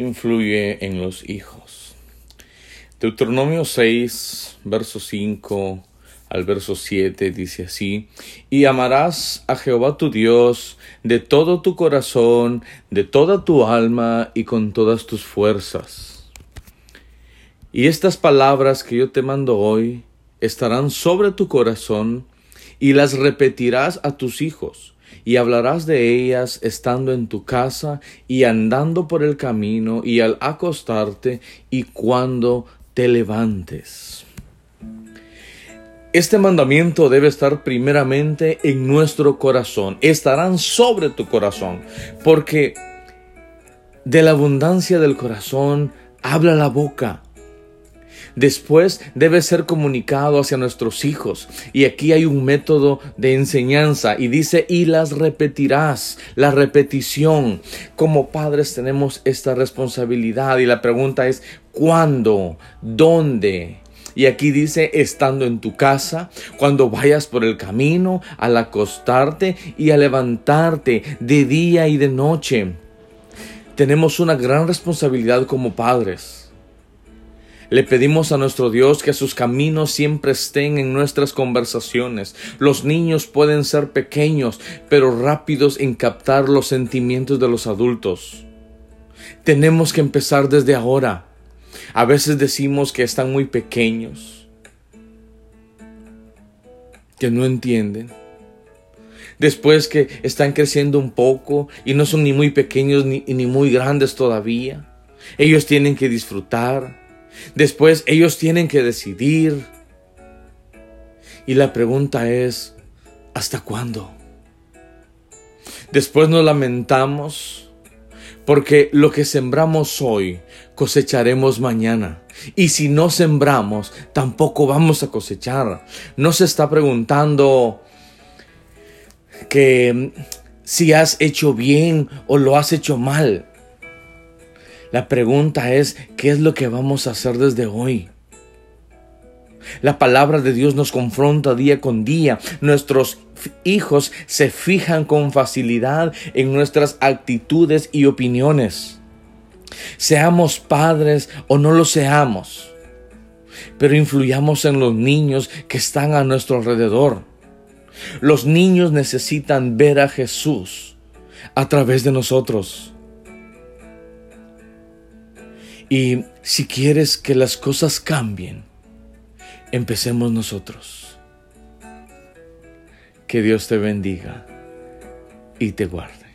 influye en los hijos. Deuteronomio 6, verso 5 al verso 7 dice así, y amarás a Jehová tu Dios de todo tu corazón, de toda tu alma y con todas tus fuerzas. Y estas palabras que yo te mando hoy estarán sobre tu corazón y las repetirás a tus hijos y hablarás de ellas estando en tu casa y andando por el camino y al acostarte y cuando te levantes. Este mandamiento debe estar primeramente en nuestro corazón, estarán sobre tu corazón, porque de la abundancia del corazón habla la boca. Después debe ser comunicado hacia nuestros hijos. Y aquí hay un método de enseñanza y dice, y las repetirás, la repetición. Como padres tenemos esta responsabilidad y la pregunta es, ¿cuándo? ¿Dónde? Y aquí dice, estando en tu casa, cuando vayas por el camino, al acostarte y a levantarte de día y de noche. Tenemos una gran responsabilidad como padres le pedimos a nuestro Dios que sus caminos siempre estén en nuestras conversaciones. Los niños pueden ser pequeños, pero rápidos en captar los sentimientos de los adultos. Tenemos que empezar desde ahora. A veces decimos que están muy pequeños, que no entienden. Después que están creciendo un poco y no son ni muy pequeños ni, ni muy grandes todavía. Ellos tienen que disfrutar, Después ellos tienen que decidir. Y la pregunta es, ¿hasta cuándo? Después nos lamentamos porque lo que sembramos hoy cosecharemos mañana. Y si no sembramos, tampoco vamos a cosechar. No se está preguntando que si has hecho bien o lo has hecho mal. La pregunta es, ¿qué es lo que vamos a hacer desde hoy? La palabra de Dios nos confronta día con día. Nuestros hijos se fijan con facilidad en nuestras actitudes y opiniones. Seamos padres o no lo seamos, pero influyamos en los niños que están a nuestro alrededor. Los niños necesitan ver a Jesús a través de nosotros. Y si quieres que las cosas cambien, empecemos nosotros. Que Dios te bendiga y te guarde.